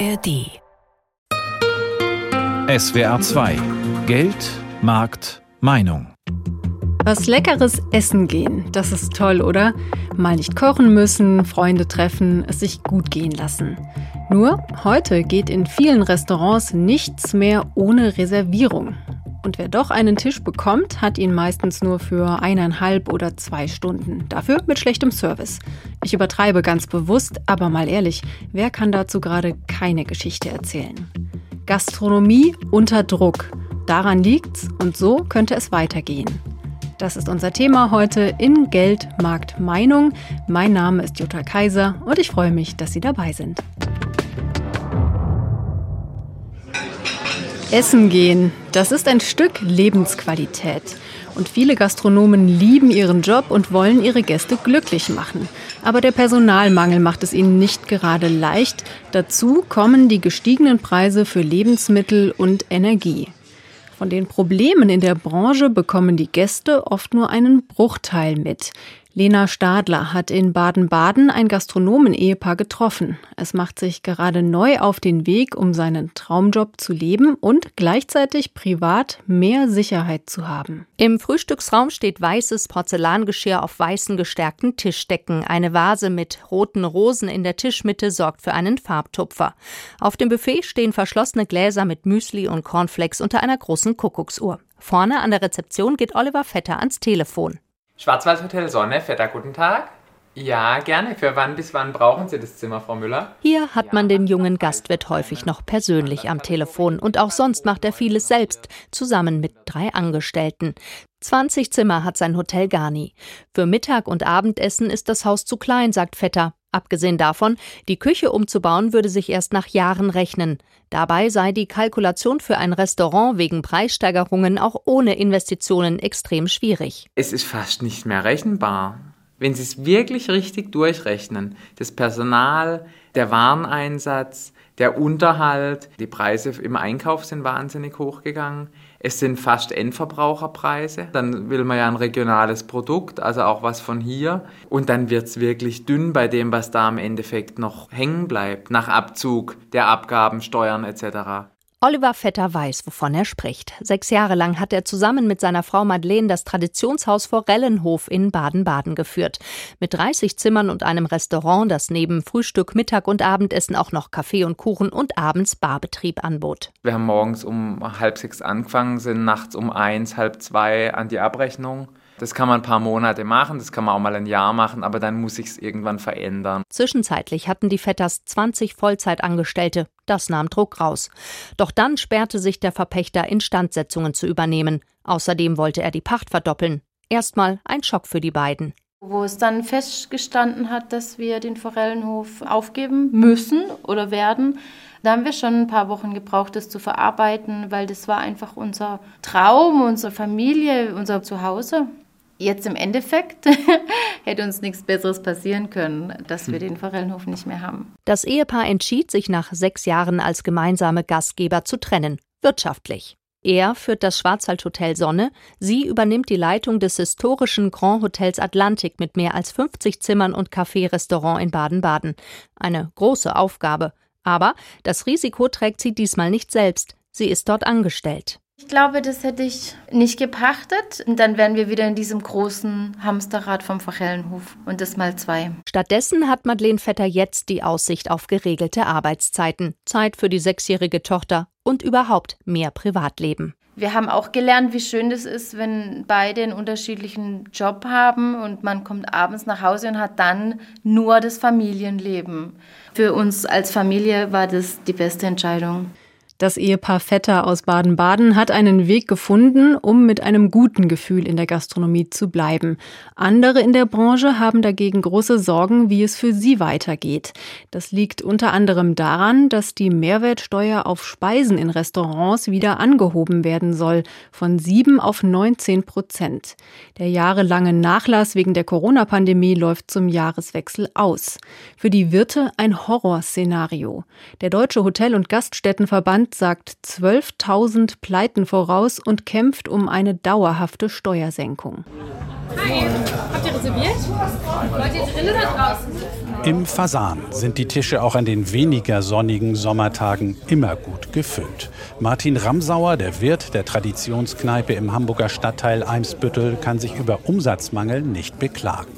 ARD. SWR 2 Geld, Markt, Meinung. Was leckeres Essen gehen, das ist toll, oder? Mal nicht kochen müssen, Freunde treffen, es sich gut gehen lassen. Nur heute geht in vielen Restaurants nichts mehr ohne Reservierung. Und wer doch einen Tisch bekommt, hat ihn meistens nur für eineinhalb oder zwei Stunden. Dafür mit schlechtem Service. Ich übertreibe ganz bewusst, aber mal ehrlich, wer kann dazu gerade keine Geschichte erzählen? Gastronomie unter Druck. Daran liegt's und so könnte es weitergehen. Das ist unser Thema heute in Geld, Markt, Meinung. Mein Name ist Jutta Kaiser und ich freue mich, dass Sie dabei sind. Essen gehen, das ist ein Stück Lebensqualität. Und viele Gastronomen lieben ihren Job und wollen ihre Gäste glücklich machen. Aber der Personalmangel macht es ihnen nicht gerade leicht. Dazu kommen die gestiegenen Preise für Lebensmittel und Energie. Von den Problemen in der Branche bekommen die Gäste oft nur einen Bruchteil mit. Lena Stadler hat in Baden-Baden ein Gastronomen-Ehepaar getroffen. Es macht sich gerade neu auf den Weg, um seinen Traumjob zu leben und gleichzeitig privat mehr Sicherheit zu haben. Im Frühstücksraum steht weißes Porzellangeschirr auf weißen gestärkten Tischdecken. Eine Vase mit roten Rosen in der Tischmitte sorgt für einen Farbtupfer. Auf dem Buffet stehen verschlossene Gläser mit Müsli und Cornflakes unter einer großen Kuckucksuhr. Vorne an der Rezeption geht Oliver Vetter ans Telefon. Schwarzwaldhotel Sonne, Vetter, guten Tag. Ja, gerne. Für wann bis wann brauchen Sie das Zimmer, Frau Müller? Hier hat man den jungen Gastwirt häufig noch persönlich am Telefon und auch sonst macht er vieles selbst, zusammen mit drei Angestellten. 20 Zimmer hat sein Hotel Garni. Für Mittag- und Abendessen ist das Haus zu klein, sagt Vetter. Abgesehen davon, die Küche umzubauen würde sich erst nach Jahren rechnen. Dabei sei die Kalkulation für ein Restaurant wegen Preissteigerungen auch ohne Investitionen extrem schwierig. Es ist fast nicht mehr rechenbar. Wenn Sie es wirklich richtig durchrechnen, das Personal, der Wareneinsatz, der Unterhalt, die Preise im Einkauf sind wahnsinnig hochgegangen. Es sind fast Endverbraucherpreise. Dann will man ja ein regionales Produkt, also auch was von hier. Und dann wird es wirklich dünn bei dem, was da im Endeffekt noch hängen bleibt, nach Abzug der Abgaben, Steuern etc. Oliver Vetter weiß, wovon er spricht. Sechs Jahre lang hat er zusammen mit seiner Frau Madeleine das Traditionshaus Forellenhof in Baden-Baden geführt. Mit 30 Zimmern und einem Restaurant, das neben Frühstück, Mittag und Abendessen auch noch Kaffee und Kuchen und abends Barbetrieb anbot. Wir haben morgens um halb sechs angefangen, sind nachts um eins, halb zwei an die Abrechnung. Das kann man ein paar Monate machen, das kann man auch mal ein Jahr machen, aber dann muss sich es irgendwann verändern. Zwischenzeitlich hatten die Vetters 20 Vollzeitangestellte. Das nahm Druck raus. Doch dann sperrte sich der Verpächter, Instandsetzungen zu übernehmen. Außerdem wollte er die Pacht verdoppeln. Erstmal ein Schock für die beiden. Wo es dann festgestanden hat, dass wir den Forellenhof aufgeben müssen oder werden, da haben wir schon ein paar Wochen gebraucht, das zu verarbeiten, weil das war einfach unser Traum, unsere Familie, unser Zuhause. Jetzt im Endeffekt hätte uns nichts Besseres passieren können, dass wir hm. den Forellenhof nicht mehr haben. Das Ehepaar entschied sich nach sechs Jahren als gemeinsame Gastgeber zu trennen, wirtschaftlich. Er führt das Schwarzwaldhotel Sonne, sie übernimmt die Leitung des historischen Grand Hotels Atlantik mit mehr als 50 Zimmern und Café-Restaurant in Baden-Baden. Eine große Aufgabe. Aber das Risiko trägt sie diesmal nicht selbst. Sie ist dort angestellt. Ich glaube, das hätte ich nicht gepachtet. Und dann wären wir wieder in diesem großen Hamsterrad vom Forellenhof und das mal zwei. Stattdessen hat Madeleine Vetter jetzt die Aussicht auf geregelte Arbeitszeiten, Zeit für die sechsjährige Tochter und überhaupt mehr Privatleben. Wir haben auch gelernt, wie schön es ist, wenn beide einen unterschiedlichen Job haben und man kommt abends nach Hause und hat dann nur das Familienleben. Für uns als Familie war das die beste Entscheidung. Das Ehepaar Vetter aus Baden-Baden hat einen Weg gefunden, um mit einem guten Gefühl in der Gastronomie zu bleiben. Andere in der Branche haben dagegen große Sorgen, wie es für sie weitergeht. Das liegt unter anderem daran, dass die Mehrwertsteuer auf Speisen in Restaurants wieder angehoben werden soll, von 7 auf 19 Prozent. Der jahrelange Nachlass wegen der Corona-Pandemie läuft zum Jahreswechsel aus. Für die Wirte ein Horrorszenario. Der Deutsche Hotel- und Gaststättenverband Land sagt 12.000 Pleiten voraus und kämpft um eine dauerhafte Steuersenkung. Hi, habt ihr reserviert? Wollt ihr drinnen oder draußen? Im Fasan sind die Tische auch an den weniger sonnigen Sommertagen immer gut gefüllt. Martin Ramsauer, der Wirt der Traditionskneipe im Hamburger Stadtteil Eimsbüttel, kann sich über Umsatzmangel nicht beklagen.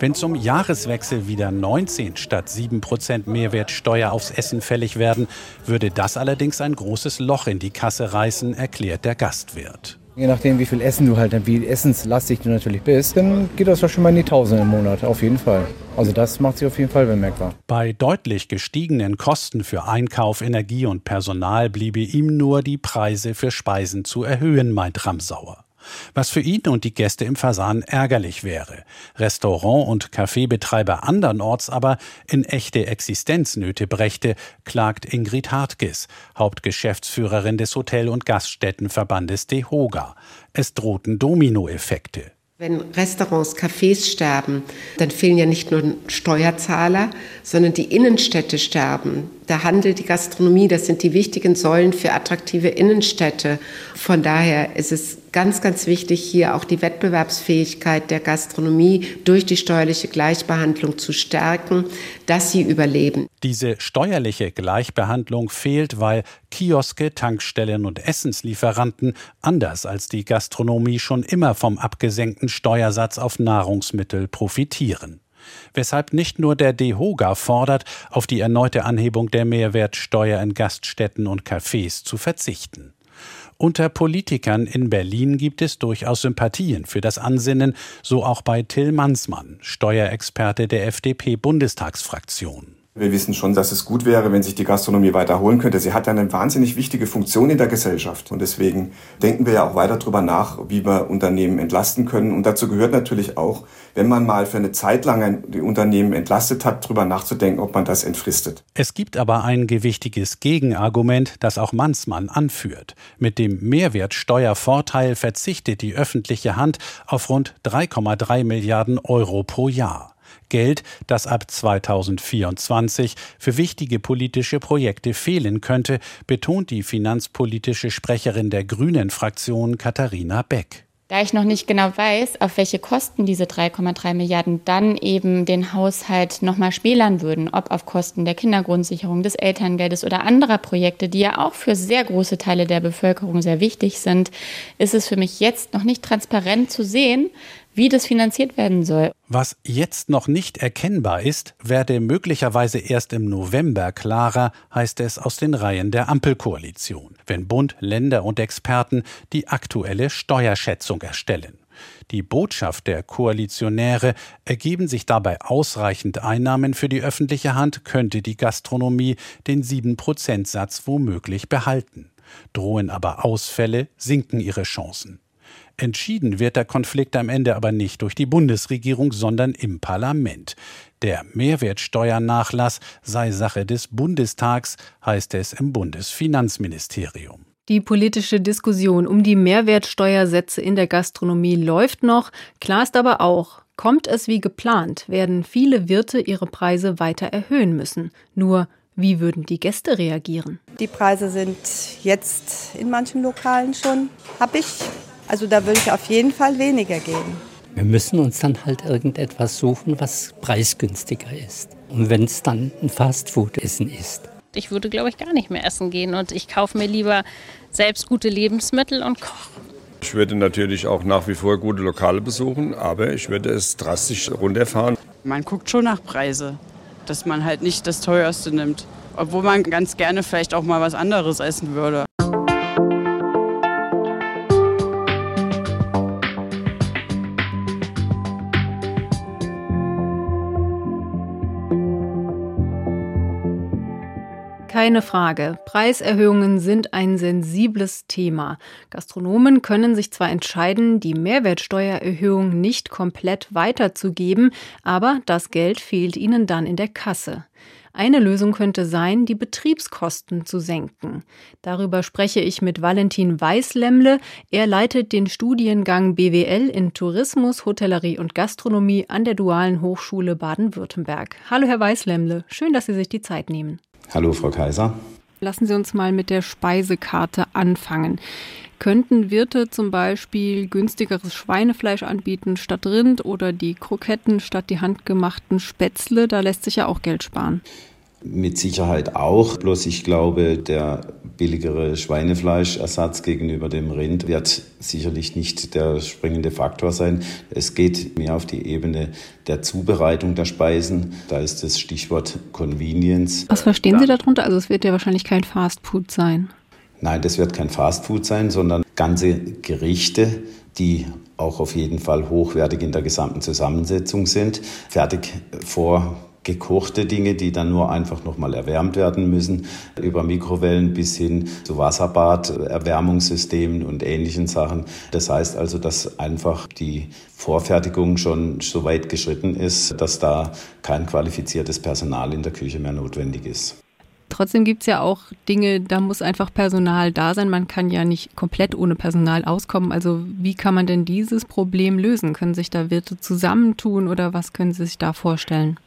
Wenn zum Jahreswechsel wieder 19 statt 7 Prozent Mehrwertsteuer aufs Essen fällig werden, würde das allerdings ein großes Loch in die Kasse reißen, erklärt der Gastwirt. Je nachdem, wie viel Essen du halt, wie essenslastig du natürlich bist, dann geht das schon mal in die Tausende im Monat, auf jeden Fall. Also das macht sich auf jeden Fall bemerkbar. Bei deutlich gestiegenen Kosten für Einkauf, Energie und Personal bliebe ihm nur die Preise für Speisen zu erhöhen, meint Ramsauer was für ihn und die Gäste im Fasan ärgerlich wäre. Restaurant- und Kaffeebetreiber andernorts aber in echte Existenznöte brächte, klagt Ingrid Hartges, Hauptgeschäftsführerin des Hotel- und Gaststättenverbandes DEHOGA. Es drohten Dominoeffekte. Wenn Restaurants, Cafés sterben, dann fehlen ja nicht nur Steuerzahler, sondern die Innenstädte sterben. Der Handel, die Gastronomie, das sind die wichtigen Säulen für attraktive Innenstädte. Von daher ist es ganz, ganz wichtig, hier auch die Wettbewerbsfähigkeit der Gastronomie durch die steuerliche Gleichbehandlung zu stärken, dass sie überleben. Diese steuerliche Gleichbehandlung fehlt, weil Kioske, Tankstellen und Essenslieferanten anders als die Gastronomie schon immer vom abgesenkten Steuersatz auf Nahrungsmittel profitieren weshalb nicht nur der DEHOGA fordert, auf die erneute Anhebung der Mehrwertsteuer in Gaststätten und Cafés zu verzichten. Unter Politikern in Berlin gibt es durchaus Sympathien für das Ansinnen, so auch bei Till Mansmann, Steuerexperte der FDP-Bundestagsfraktion. Wir wissen schon, dass es gut wäre, wenn sich die Gastronomie weiterholen könnte. Sie hat eine wahnsinnig wichtige Funktion in der Gesellschaft. Und deswegen denken wir ja auch weiter darüber nach, wie wir Unternehmen entlasten können. Und dazu gehört natürlich auch, wenn man mal für eine Zeit lang die Unternehmen entlastet hat, darüber nachzudenken, ob man das entfristet. Es gibt aber ein gewichtiges Gegenargument, das auch Mansmann anführt. Mit dem Mehrwertsteuervorteil verzichtet die öffentliche Hand auf rund 3,3 Milliarden Euro pro Jahr. Geld, das ab 2024 für wichtige politische Projekte fehlen könnte, betont die finanzpolitische Sprecherin der Grünen Fraktion Katharina Beck. Da ich noch nicht genau weiß, auf welche Kosten diese 3,3 Milliarden dann eben den Haushalt nochmal schmälern würden, ob auf Kosten der Kindergrundsicherung, des Elterngeldes oder anderer Projekte, die ja auch für sehr große Teile der Bevölkerung sehr wichtig sind, ist es für mich jetzt noch nicht transparent zu sehen, wie das finanziert werden soll. Was jetzt noch nicht erkennbar ist, werde möglicherweise erst im November klarer, heißt es aus den Reihen der Ampelkoalition, wenn Bund, Länder und Experten die aktuelle Steuerschätzung erstellen. Die Botschaft der Koalitionäre, ergeben sich dabei ausreichend Einnahmen für die öffentliche Hand, könnte die Gastronomie den 7-Prozent-Satz womöglich behalten. Drohen aber Ausfälle, sinken ihre Chancen. Entschieden wird der Konflikt am Ende aber nicht durch die Bundesregierung, sondern im Parlament. Der Mehrwertsteuernachlass sei Sache des Bundestags, heißt es im Bundesfinanzministerium. Die politische Diskussion um die Mehrwertsteuersätze in der Gastronomie läuft noch. Klar ist aber auch, kommt es wie geplant, werden viele Wirte ihre Preise weiter erhöhen müssen. Nur wie würden die Gäste reagieren? Die Preise sind jetzt in manchen Lokalen schon happig. Also da würde ich auf jeden Fall weniger geben. Wir müssen uns dann halt irgendetwas suchen, was preisgünstiger ist. Und wenn es dann ein Fastfood-Essen ist. Ich würde, glaube ich, gar nicht mehr essen gehen und ich kaufe mir lieber selbst gute Lebensmittel und koche. Ich würde natürlich auch nach wie vor gute Lokale besuchen, aber ich würde es drastisch runterfahren. Man guckt schon nach Preise, dass man halt nicht das teuerste nimmt, obwohl man ganz gerne vielleicht auch mal was anderes essen würde. Keine Frage, Preiserhöhungen sind ein sensibles Thema. Gastronomen können sich zwar entscheiden, die Mehrwertsteuererhöhung nicht komplett weiterzugeben, aber das Geld fehlt ihnen dann in der Kasse. Eine Lösung könnte sein, die Betriebskosten zu senken. Darüber spreche ich mit Valentin Weißlemmle. Er leitet den Studiengang BWL in Tourismus, Hotellerie und Gastronomie an der Dualen Hochschule Baden-Württemberg. Hallo, Herr Weißlemmle. Schön, dass Sie sich die Zeit nehmen. Hallo, Frau Kaiser. Lassen Sie uns mal mit der Speisekarte anfangen. Könnten Wirte zum Beispiel günstigeres Schweinefleisch anbieten statt Rind oder die Kroketten statt die handgemachten Spätzle? Da lässt sich ja auch Geld sparen. Mit Sicherheit auch. Bloß ich glaube, der billigere Schweinefleischersatz gegenüber dem Rind wird sicherlich nicht der springende Faktor sein. Es geht mehr auf die Ebene der Zubereitung der Speisen. Da ist das Stichwort Convenience. Was verstehen Sie darunter? Also es wird ja wahrscheinlich kein Fast Food sein. Nein, das wird kein Fast Food sein, sondern ganze Gerichte, die auch auf jeden Fall hochwertig in der gesamten Zusammensetzung sind, fertig vor gekochte Dinge, die dann nur einfach nochmal erwärmt werden müssen, über Mikrowellen bis hin zu Wasserbad, Erwärmungssystemen und ähnlichen Sachen. Das heißt also, dass einfach die Vorfertigung schon so weit geschritten ist, dass da kein qualifiziertes Personal in der Küche mehr notwendig ist. Trotzdem gibt es ja auch Dinge, da muss einfach Personal da sein. Man kann ja nicht komplett ohne Personal auskommen. Also wie kann man denn dieses Problem lösen? Können sich da Wirte zusammentun oder was können Sie sich da vorstellen?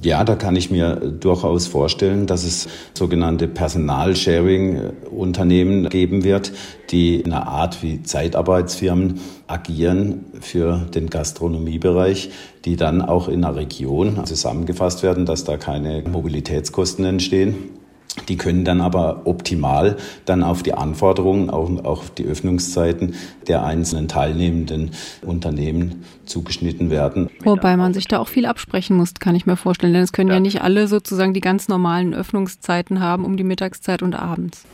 Ja, da kann ich mir durchaus vorstellen, dass es sogenannte Personalsharing-Unternehmen geben wird, die in einer Art wie Zeitarbeitsfirmen agieren für den Gastronomiebereich, die dann auch in einer Region zusammengefasst werden, dass da keine Mobilitätskosten entstehen. Die können dann aber optimal dann auf die Anforderungen, auch auf die Öffnungszeiten der einzelnen teilnehmenden Unternehmen zugeschnitten werden. Wobei man sich da auch viel absprechen muss, kann ich mir vorstellen. Denn es können ja, ja nicht alle sozusagen die ganz normalen Öffnungszeiten haben um die Mittagszeit und abends.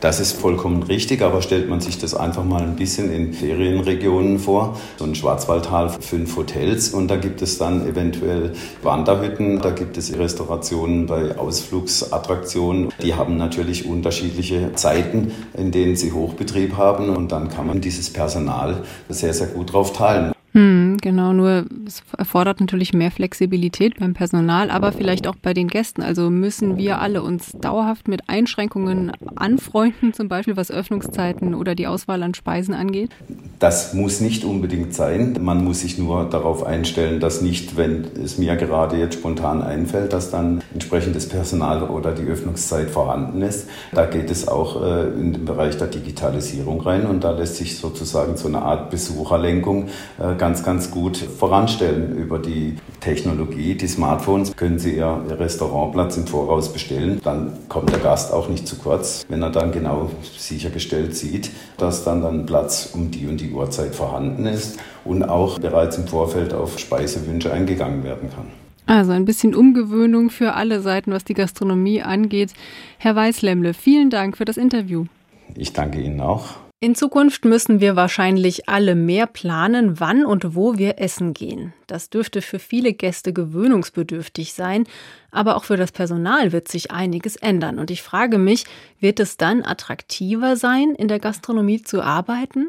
Das ist vollkommen richtig, aber stellt man sich das einfach mal ein bisschen in Ferienregionen vor. So ein Schwarzwaldtal, fünf Hotels und da gibt es dann eventuell Wanderhütten, da gibt es Restaurationen bei Ausflugsattraktionen. Die haben natürlich unterschiedliche Zeiten, in denen sie Hochbetrieb haben und dann kann man dieses Personal sehr, sehr gut drauf teilen. Hm, genau, nur es erfordert natürlich mehr Flexibilität beim Personal, aber vielleicht auch bei den Gästen. Also müssen wir alle uns dauerhaft mit Einschränkungen anfreunden, zum Beispiel was Öffnungszeiten oder die Auswahl an Speisen angeht? Das muss nicht unbedingt sein. Man muss sich nur darauf einstellen, dass nicht, wenn es mir gerade jetzt spontan einfällt, dass dann entsprechendes Personal oder die Öffnungszeit vorhanden ist. Da geht es auch äh, in den Bereich der Digitalisierung rein und da lässt sich sozusagen so eine Art Besucherlenkung äh, ganz, ganz gut voranstellen. Über die Technologie, die Smartphones, können Sie Ihr Restaurantplatz im Voraus bestellen. Dann kommt der Gast auch nicht zu kurz, wenn er dann genau sichergestellt sieht, dass dann ein Platz um die und die Uhrzeit vorhanden ist und auch bereits im Vorfeld auf Speisewünsche eingegangen werden kann. Also ein bisschen Umgewöhnung für alle Seiten, was die Gastronomie angeht. Herr Weißlemmle, vielen Dank für das Interview. Ich danke Ihnen auch. In Zukunft müssen wir wahrscheinlich alle mehr planen, wann und wo wir essen gehen. Das dürfte für viele Gäste gewöhnungsbedürftig sein, aber auch für das Personal wird sich einiges ändern. Und ich frage mich, wird es dann attraktiver sein, in der Gastronomie zu arbeiten?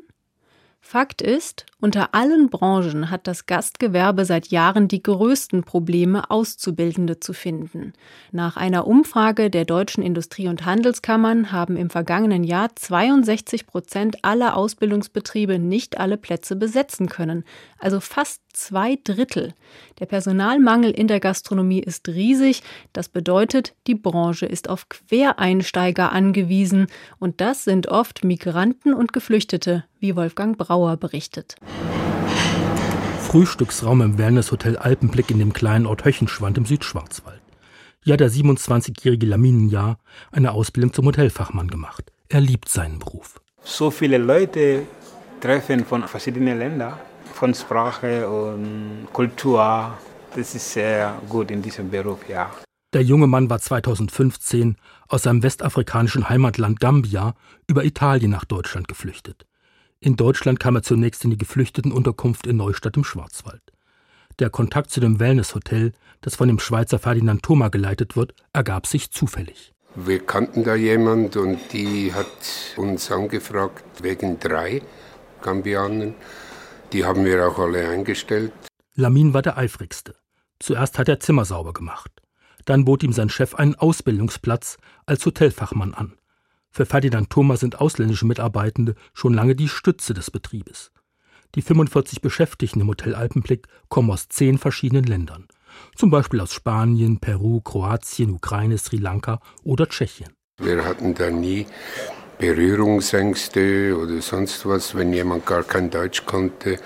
Fakt ist, unter allen Branchen hat das Gastgewerbe seit Jahren die größten Probleme, Auszubildende zu finden. Nach einer Umfrage der deutschen Industrie- und Handelskammern haben im vergangenen Jahr 62 Prozent aller Ausbildungsbetriebe nicht alle Plätze besetzen können, also fast zwei Drittel. Der Personalmangel in der Gastronomie ist riesig. Das bedeutet, die Branche ist auf Quereinsteiger angewiesen. Und das sind oft Migranten und Geflüchtete, wie Wolfgang Brauer berichtet. Frühstücksraum im Wellnesshotel Alpenblick in dem kleinen Ort Höchenschwand im Südschwarzwald. Hier hat der 27-jährige Laminenjahr eine Ausbildung zum Hotelfachmann gemacht. Er liebt seinen Beruf. So viele Leute treffen von verschiedenen Ländern von Sprache und Kultur. Das ist sehr gut in diesem Beruf, ja. Der junge Mann war 2015 aus seinem westafrikanischen Heimatland Gambia über Italien nach Deutschland geflüchtet. In Deutschland kam er zunächst in die Geflüchtetenunterkunft in Neustadt im Schwarzwald. Der Kontakt zu dem Wellnesshotel, das von dem Schweizer Ferdinand Thoma geleitet wird, ergab sich zufällig. Wir kannten da jemand und die hat uns angefragt wegen drei Gambianern. Die haben wir auch alle eingestellt. Lamin war der eifrigste. Zuerst hat er Zimmer sauber gemacht. Dann bot ihm sein Chef einen Ausbildungsplatz als Hotelfachmann an. Für Ferdinand Thoma sind ausländische Mitarbeitende schon lange die Stütze des Betriebes. Die 45 Beschäftigten im Hotel Alpenblick kommen aus zehn verschiedenen Ländern. Zum Beispiel aus Spanien, Peru, Kroatien, Ukraine, Sri Lanka oder Tschechien. Wir hatten da nie Berührungsängste oder sonst was, wenn jemand gar kein Deutsch konnte,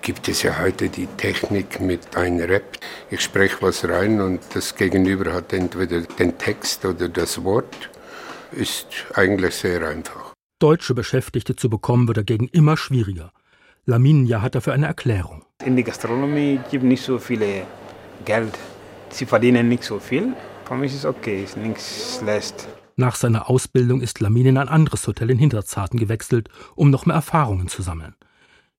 gibt es ja heute die Technik mit ein Rap. Ich spreche was rein und das Gegenüber hat entweder den Text oder das Wort. Ist eigentlich sehr einfach. Deutsche Beschäftigte zu bekommen wird dagegen immer schwieriger. Laminia hat dafür eine Erklärung. In der Gastronomie gibt es nicht so viel Geld. Sie verdienen nicht so viel. Für mich ist es okay, ist nichts schlecht. Nach seiner Ausbildung ist Lamin in ein anderes Hotel in Hinterzarten gewechselt, um noch mehr Erfahrungen zu sammeln.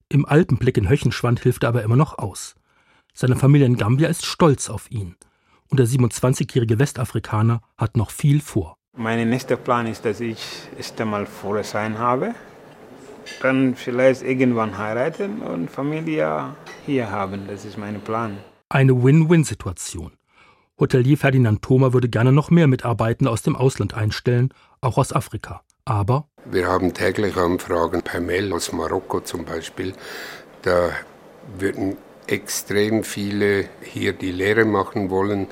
Im Alpenblick in Höchenschwand hilft er aber immer noch aus. Seine Familie in Gambia ist stolz auf ihn. Und der 27-jährige Westafrikaner hat noch viel vor. Mein nächster Plan ist, dass ich erst einmal Führerschein habe, dann vielleicht irgendwann heiraten und Familie hier haben. Das ist mein Plan. Eine Win-Win-Situation. Hotelier Ferdinand Thoma würde gerne noch mehr Mitarbeitende aus dem Ausland einstellen, auch aus Afrika. Aber wir haben täglich Anfragen per Mail aus Marokko zum Beispiel. Da würden extrem viele hier die Lehre machen wollen,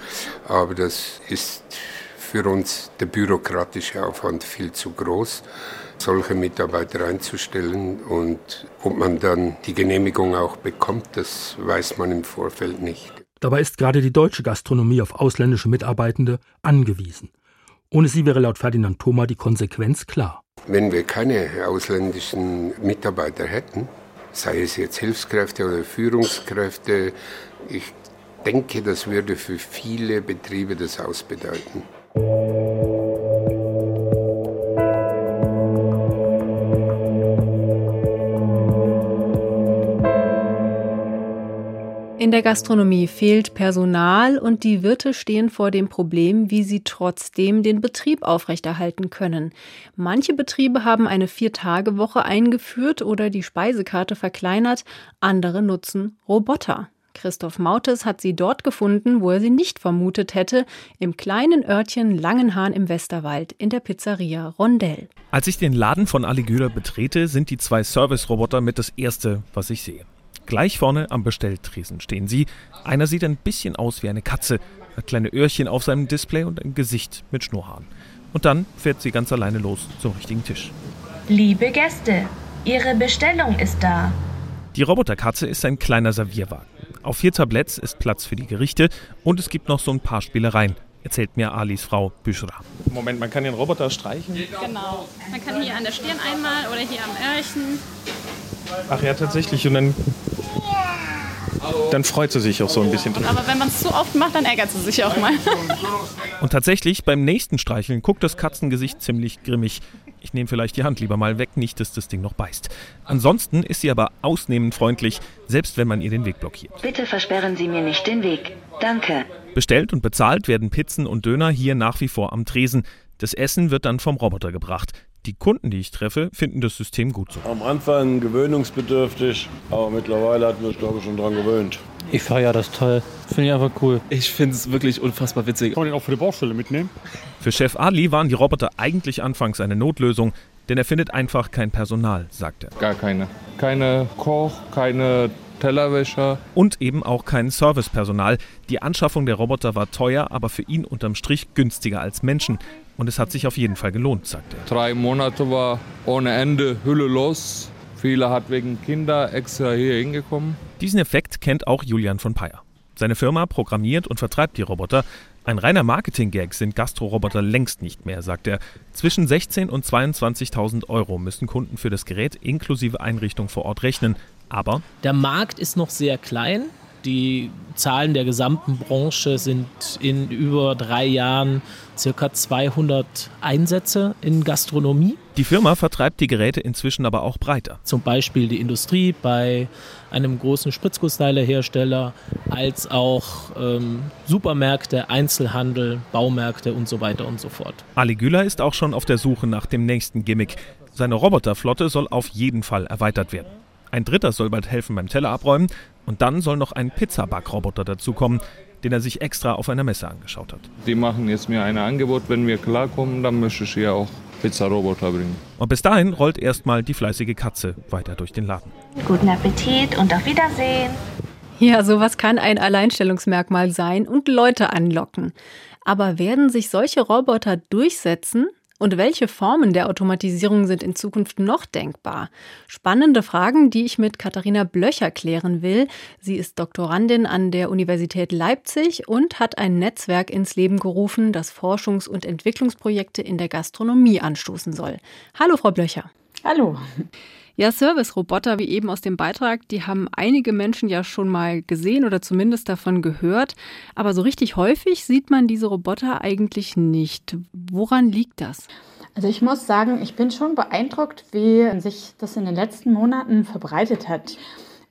aber das ist für uns der bürokratische Aufwand viel zu groß, solche Mitarbeiter einzustellen. Und ob man dann die Genehmigung auch bekommt, das weiß man im Vorfeld nicht. Dabei ist gerade die deutsche Gastronomie auf ausländische Mitarbeitende angewiesen. Ohne sie wäre laut Ferdinand Thoma die Konsequenz klar. Wenn wir keine ausländischen Mitarbeiter hätten, sei es jetzt Hilfskräfte oder Führungskräfte, ich denke, das würde für viele Betriebe das ausbedeuten. In der Gastronomie fehlt Personal und die Wirte stehen vor dem Problem, wie sie trotzdem den Betrieb aufrechterhalten können. Manche Betriebe haben eine Vier-Tage-Woche eingeführt oder die Speisekarte verkleinert, andere nutzen Roboter. Christoph Mautes hat sie dort gefunden, wo er sie nicht vermutet hätte, im kleinen Örtchen Langenhahn im Westerwald in der Pizzeria Rondell. Als ich den Laden von Aligüler betrete, sind die zwei Service-Roboter mit das erste, was ich sehe. Gleich vorne am Bestelltresen stehen sie. Einer sieht ein bisschen aus wie eine Katze, hat kleine Öhrchen auf seinem Display und ein Gesicht mit Schnurrhaaren. Und dann fährt sie ganz alleine los zum richtigen Tisch. Liebe Gäste, Ihre Bestellung ist da. Die Roboterkatze ist ein kleiner Servierwagen. Auf vier Tabletts ist Platz für die Gerichte und es gibt noch so ein paar Spielereien, erzählt mir Alis Frau Büschra. Moment, man kann den Roboter streichen? Genau. Man kann hier an der Stirn einmal oder hier am Öhrchen. Ach ja, tatsächlich. Und dann, dann freut sie sich auch so ein bisschen drüber. Aber wenn man es zu oft macht, dann ärgert sie sich auch mal. Und tatsächlich, beim nächsten Streicheln guckt das Katzengesicht ziemlich grimmig. Ich nehme vielleicht die Hand lieber mal weg, nicht, dass das Ding noch beißt. Ansonsten ist sie aber ausnehmend freundlich, selbst wenn man ihr den Weg blockiert. Bitte versperren Sie mir nicht den Weg. Danke. Bestellt und bezahlt werden Pizzen und Döner hier nach wie vor am Tresen. Das Essen wird dann vom Roboter gebracht. Die Kunden, die ich treffe, finden das System gut so. Am Anfang gewöhnungsbedürftig, aber mittlerweile hat man sich, glaube ich, schon dran gewöhnt. Ich feiere das toll. Finde ich einfach cool. Ich finde es wirklich unfassbar witzig. Kann man den auch für die Baustelle mitnehmen? Für Chef Ali waren die Roboter eigentlich anfangs eine Notlösung, denn er findet einfach kein Personal, sagt er. Gar keine. Keine Koch, keine Tellerwäscher. Und eben auch kein Servicepersonal. Die Anschaffung der Roboter war teuer, aber für ihn unterm Strich günstiger als Menschen. Und es hat sich auf jeden Fall gelohnt, sagt er. Drei Monate war ohne Ende Hülle los. Viele hat wegen Kinder extra hier hingekommen. Diesen Effekt kennt auch Julian von Peyer. Seine Firma programmiert und vertreibt die Roboter. Ein reiner Marketing-Gag sind Gastro-Roboter längst nicht mehr, sagt er. Zwischen 16.000 und 22.000 Euro müssen Kunden für das Gerät inklusive Einrichtung vor Ort rechnen. Aber der Markt ist noch sehr klein. Die Zahlen der gesamten Branche sind in über drei Jahren circa 200 Einsätze in Gastronomie. Die Firma vertreibt die Geräte inzwischen aber auch breiter. Zum Beispiel die Industrie bei einem großen Spritzgussteilehersteller, als auch ähm, Supermärkte, Einzelhandel, Baumärkte und so weiter und so fort. Ali Güler ist auch schon auf der Suche nach dem nächsten Gimmick. Seine Roboterflotte soll auf jeden Fall erweitert werden. Ein dritter soll bald helfen beim Teller abräumen und dann soll noch ein Pizzabackroboter dazukommen, den er sich extra auf einer Messe angeschaut hat. Die machen jetzt mir ein Angebot, wenn wir klarkommen, dann möchte ich hier auch Pizzaroboter bringen. Und bis dahin rollt erstmal die fleißige Katze weiter durch den Laden. Guten Appetit und auf Wiedersehen. Ja, sowas kann ein Alleinstellungsmerkmal sein und Leute anlocken. Aber werden sich solche Roboter durchsetzen? Und welche Formen der Automatisierung sind in Zukunft noch denkbar? Spannende Fragen, die ich mit Katharina Blöcher klären will. Sie ist Doktorandin an der Universität Leipzig und hat ein Netzwerk ins Leben gerufen, das Forschungs- und Entwicklungsprojekte in der Gastronomie anstoßen soll. Hallo, Frau Blöcher. Hallo. Ja, Service-Roboter, wie eben aus dem Beitrag, die haben einige Menschen ja schon mal gesehen oder zumindest davon gehört. Aber so richtig häufig sieht man diese Roboter eigentlich nicht. Woran liegt das? Also ich muss sagen, ich bin schon beeindruckt, wie sich das in den letzten Monaten verbreitet hat.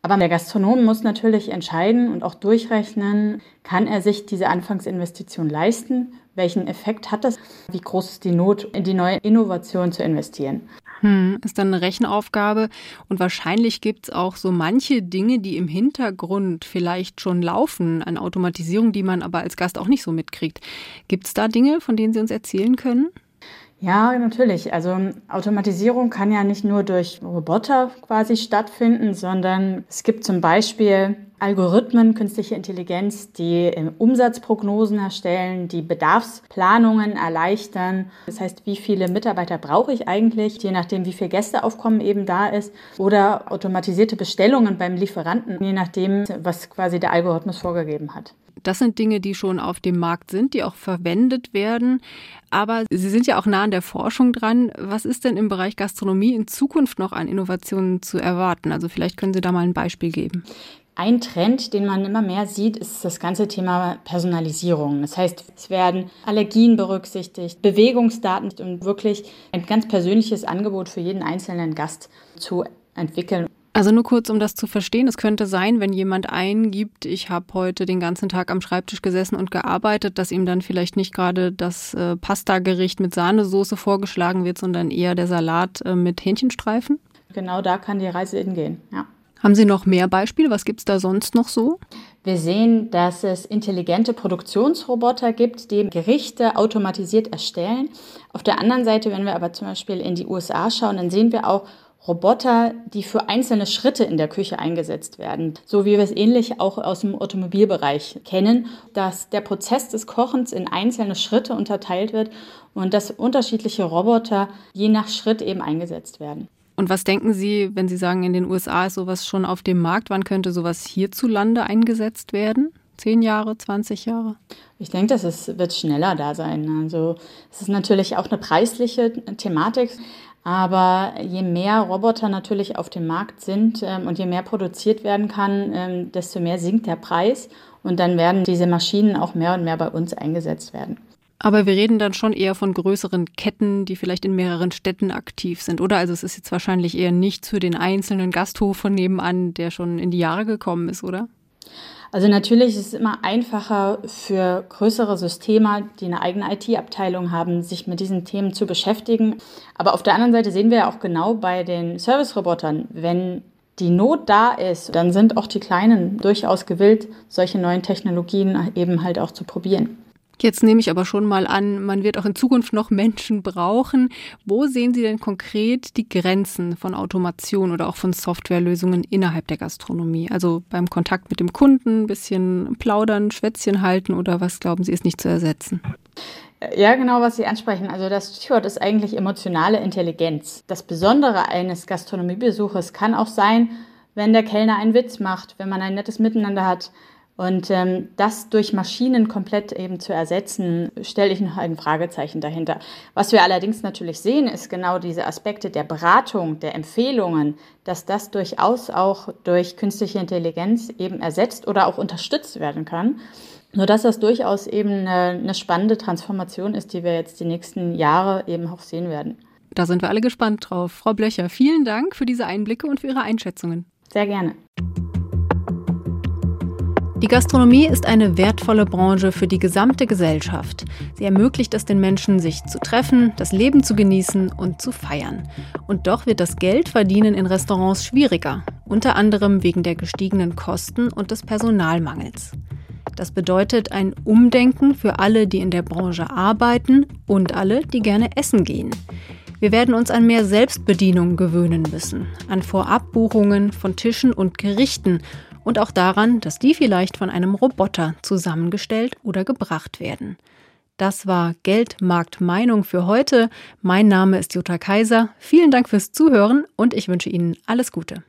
Aber der Gastronom muss natürlich entscheiden und auch durchrechnen, kann er sich diese Anfangsinvestition leisten? Welchen Effekt hat das? Wie groß ist die Not, in die neue Innovation zu investieren? Hm, ist dann eine Rechenaufgabe. Und wahrscheinlich gibt es auch so manche Dinge, die im Hintergrund vielleicht schon laufen, an Automatisierung, die man aber als Gast auch nicht so mitkriegt. Gibt es da Dinge, von denen Sie uns erzählen können? Ja, natürlich. Also Automatisierung kann ja nicht nur durch Roboter quasi stattfinden, sondern es gibt zum Beispiel Algorithmen, künstliche Intelligenz, die Umsatzprognosen erstellen, die Bedarfsplanungen erleichtern. Das heißt, wie viele Mitarbeiter brauche ich eigentlich, je nachdem, wie viel Gästeaufkommen eben da ist. Oder automatisierte Bestellungen beim Lieferanten, je nachdem, was quasi der Algorithmus vorgegeben hat. Das sind Dinge, die schon auf dem Markt sind, die auch verwendet werden. Aber Sie sind ja auch nah an der Forschung dran. Was ist denn im Bereich Gastronomie in Zukunft noch an Innovationen zu erwarten? Also vielleicht können Sie da mal ein Beispiel geben. Ein Trend, den man immer mehr sieht, ist das ganze Thema Personalisierung. Das heißt, es werden Allergien berücksichtigt, Bewegungsdaten und wirklich ein ganz persönliches Angebot für jeden einzelnen Gast zu entwickeln. Also nur kurz, um das zu verstehen, es könnte sein, wenn jemand eingibt, ich habe heute den ganzen Tag am Schreibtisch gesessen und gearbeitet, dass ihm dann vielleicht nicht gerade das äh, Pasta-Gericht mit Sahnesoße vorgeschlagen wird, sondern eher der Salat äh, mit Hähnchenstreifen? Genau da kann die Reise hingehen, ja. Haben Sie noch mehr Beispiele? Was gibt es da sonst noch so? Wir sehen, dass es intelligente Produktionsroboter gibt, die Gerichte automatisiert erstellen. Auf der anderen Seite, wenn wir aber zum Beispiel in die USA schauen, dann sehen wir auch Roboter, die für einzelne Schritte in der Küche eingesetzt werden. So wie wir es ähnlich auch aus dem Automobilbereich kennen, dass der Prozess des Kochens in einzelne Schritte unterteilt wird und dass unterschiedliche Roboter je nach Schritt eben eingesetzt werden. Und was denken Sie, wenn Sie sagen, in den USA ist sowas schon auf dem Markt? Wann könnte sowas hierzulande eingesetzt werden? Zehn Jahre, 20 Jahre? Ich denke, das ist, wird schneller da sein. Also es ist natürlich auch eine preisliche Thematik. Aber je mehr Roboter natürlich auf dem Markt sind ähm, und je mehr produziert werden kann, ähm, desto mehr sinkt der Preis. Und dann werden diese Maschinen auch mehr und mehr bei uns eingesetzt werden. Aber wir reden dann schon eher von größeren Ketten, die vielleicht in mehreren Städten aktiv sind, oder? Also es ist jetzt wahrscheinlich eher nicht für den einzelnen Gasthof von nebenan, der schon in die Jahre gekommen ist, oder? Also natürlich ist es immer einfacher für größere Systeme, die eine eigene IT-Abteilung haben, sich mit diesen Themen zu beschäftigen. Aber auf der anderen Seite sehen wir ja auch genau bei den Service-Robotern, wenn die Not da ist, dann sind auch die Kleinen durchaus gewillt, solche neuen Technologien eben halt auch zu probieren. Jetzt nehme ich aber schon mal an, man wird auch in Zukunft noch Menschen brauchen. Wo sehen Sie denn konkret die Grenzen von Automation oder auch von Softwarelösungen innerhalb der Gastronomie? Also beim Kontakt mit dem Kunden, ein bisschen plaudern, Schwätzchen halten oder was glauben Sie ist nicht zu ersetzen? Ja, genau, was Sie ansprechen. Also das Stichwort ist eigentlich emotionale Intelligenz. Das Besondere eines Gastronomiebesuches kann auch sein, wenn der Kellner einen Witz macht, wenn man ein nettes Miteinander hat, und ähm, das durch Maschinen komplett eben zu ersetzen, stelle ich noch ein Fragezeichen dahinter. Was wir allerdings natürlich sehen, ist genau diese Aspekte der Beratung, der Empfehlungen, dass das durchaus auch durch künstliche Intelligenz eben ersetzt oder auch unterstützt werden kann. Nur dass das durchaus eben eine, eine spannende Transformation ist, die wir jetzt die nächsten Jahre eben auch sehen werden. Da sind wir alle gespannt drauf. Frau Blöcher, vielen Dank für diese Einblicke und für Ihre Einschätzungen. Sehr gerne. Die Gastronomie ist eine wertvolle Branche für die gesamte Gesellschaft. Sie ermöglicht es den Menschen, sich zu treffen, das Leben zu genießen und zu feiern. Und doch wird das Geldverdienen in Restaurants schwieriger, unter anderem wegen der gestiegenen Kosten und des Personalmangels. Das bedeutet ein Umdenken für alle, die in der Branche arbeiten und alle, die gerne essen gehen. Wir werden uns an mehr Selbstbedienung gewöhnen müssen, an Vorabbuchungen von Tischen und Gerichten und auch daran, dass die vielleicht von einem Roboter zusammengestellt oder gebracht werden. Das war Geldmarktmeinung für heute. Mein Name ist Jutta Kaiser. Vielen Dank fürs Zuhören und ich wünsche Ihnen alles Gute.